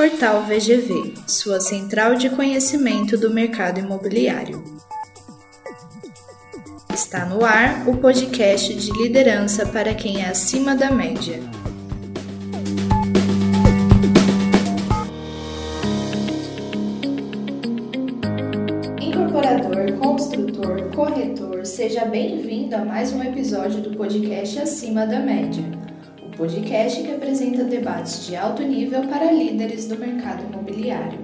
Portal VGV, sua central de conhecimento do mercado imobiliário. Está no ar o podcast de liderança para quem é acima da média. Incorporador, construtor, corretor, seja bem-vindo a mais um episódio do podcast Acima da Média podcast que apresenta debates de alto nível para líderes do mercado imobiliário.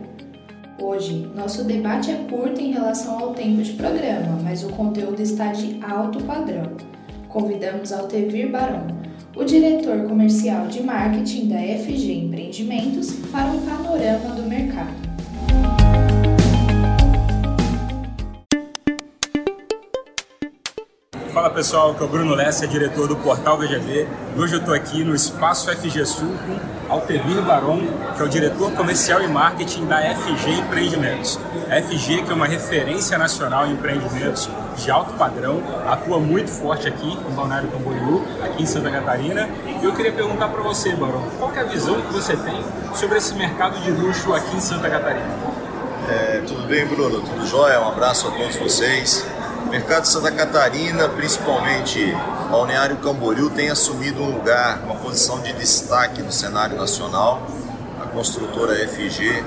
Hoje, nosso debate é curto em relação ao tempo de programa, mas o conteúdo está de alto padrão. Convidamos Altevir Barão, o diretor comercial de marketing da FG Empreendimentos, para um panorama do mercado. Pessoal, que é o Bruno Lessa, diretor do Portal VGV. Hoje eu estou aqui no Espaço FG Sul com Altevir Baron, que é o diretor comercial e marketing da FG Empreendimentos. A FG, que é uma referência nacional em empreendimentos de alto padrão, atua muito forte aqui em Balneário Camboriú, aqui em Santa Catarina. E eu queria perguntar para você, Baron, qual é a visão que você tem sobre esse mercado de luxo aqui em Santa Catarina? É, tudo bem, Bruno? Tudo jóia? Um abraço a todos vocês. Mercado de Santa Catarina, principalmente Balneário Camboriú, tem assumido um lugar, uma posição de destaque no cenário nacional. A construtora FG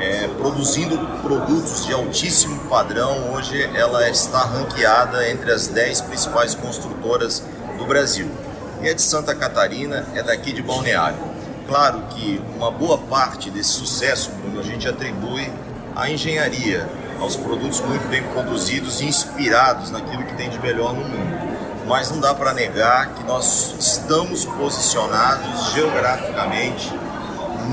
é, produzindo produtos de altíssimo padrão. Hoje ela está ranqueada entre as 10 principais construtoras do Brasil. E é de Santa Catarina, é daqui de Balneário. Claro que uma boa parte desse sucesso, Bruno, a gente atribui à engenharia, aos produtos muito bem produzidos e inspirados naquilo que tem de melhor no mundo. Mas não dá para negar que nós estamos posicionados geograficamente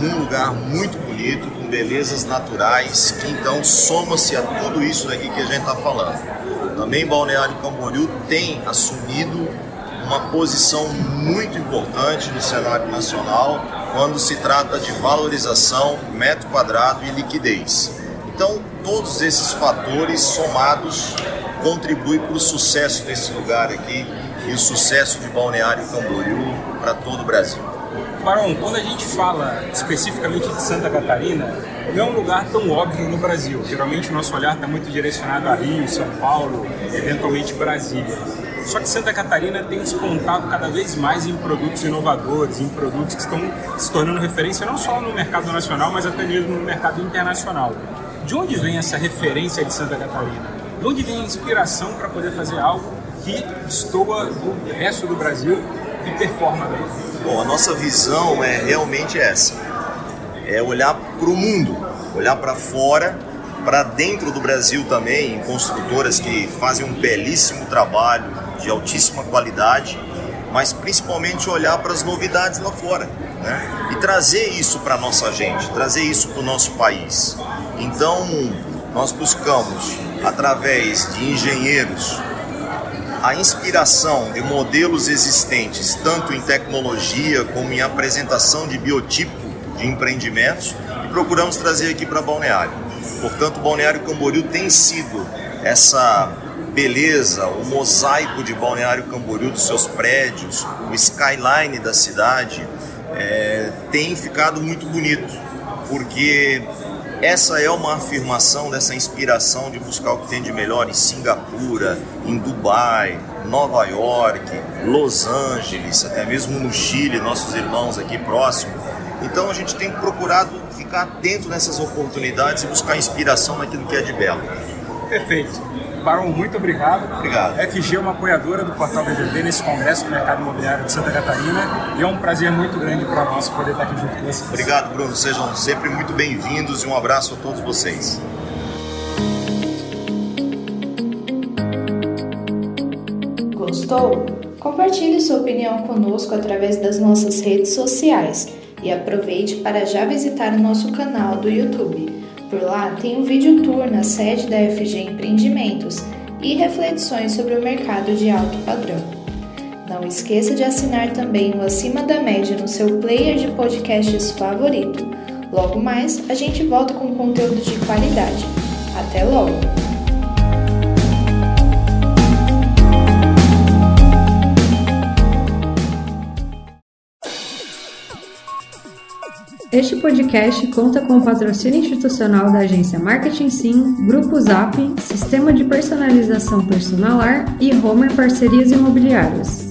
num lugar muito bonito, com belezas naturais, que então soma-se a tudo isso daqui que a gente está falando. Também Balneário Camboriú tem assumido uma posição muito importante no cenário nacional quando se trata de valorização, metro quadrado e liquidez. Então, todos esses fatores somados contribuem para o sucesso desse lugar aqui e o sucesso de Balneário Camboriú para todo o Brasil. Barão, quando a gente fala especificamente de Santa Catarina, não é um lugar tão óbvio no Brasil. Geralmente o nosso olhar está muito direcionado a Rio, São Paulo, eventualmente Brasília. Só que Santa Catarina tem despontado cada vez mais em produtos inovadores, em produtos que estão se tornando referência não só no mercado nacional, mas até mesmo no mercado internacional. De onde vem essa referência de Santa Catarina? De onde vem a inspiração para poder fazer algo que destoa do resto do Brasil e performa bem? Bom, a nossa visão é realmente essa: é olhar para o mundo, olhar para fora, para dentro do Brasil também, em construtoras que fazem um belíssimo trabalho de altíssima qualidade, mas principalmente olhar para as novidades lá fora né? e trazer isso para nossa gente, trazer isso para o nosso país. Então, nós buscamos, através de engenheiros, a inspiração de modelos existentes, tanto em tecnologia como em apresentação de biotipo de empreendimentos, e procuramos trazer aqui para Balneário. Portanto, Balneário Camboriú tem sido essa beleza, o mosaico de Balneário Camboriú, dos seus prédios, o skyline da cidade, é, tem ficado muito bonito, porque essa é uma afirmação dessa inspiração de buscar o que tem de melhor em Singapura, em Dubai, Nova York, Los Angeles, até mesmo no Chile, nossos irmãos aqui próximos. Então a gente tem procurado ficar atento nessas oportunidades e buscar inspiração naquilo que é de belo. Perfeito. Barão, muito obrigado. Obrigado. FG é uma apoiadora do Portal BBB nesse Congresso do Mercado Imobiliário de Santa Catarina e é um prazer muito grande para nós poder estar aqui junto com vocês. Obrigado, Bruno. Sejam sempre muito bem-vindos e um abraço a todos vocês. Gostou? Compartilhe sua opinião conosco através das nossas redes sociais e aproveite para já visitar o nosso canal do YouTube. Por lá tem um vídeo tour na sede da FG Empreendimentos e reflexões sobre o mercado de alto padrão. Não esqueça de assinar também o Acima da Média no seu player de podcasts favorito. Logo mais, a gente volta com conteúdo de qualidade. Até logo! Este podcast conta com o patrocínio institucional da agência Marketing Sim, Grupo Zap, Sistema de Personalização Personalar e Homer Parcerias Imobiliárias.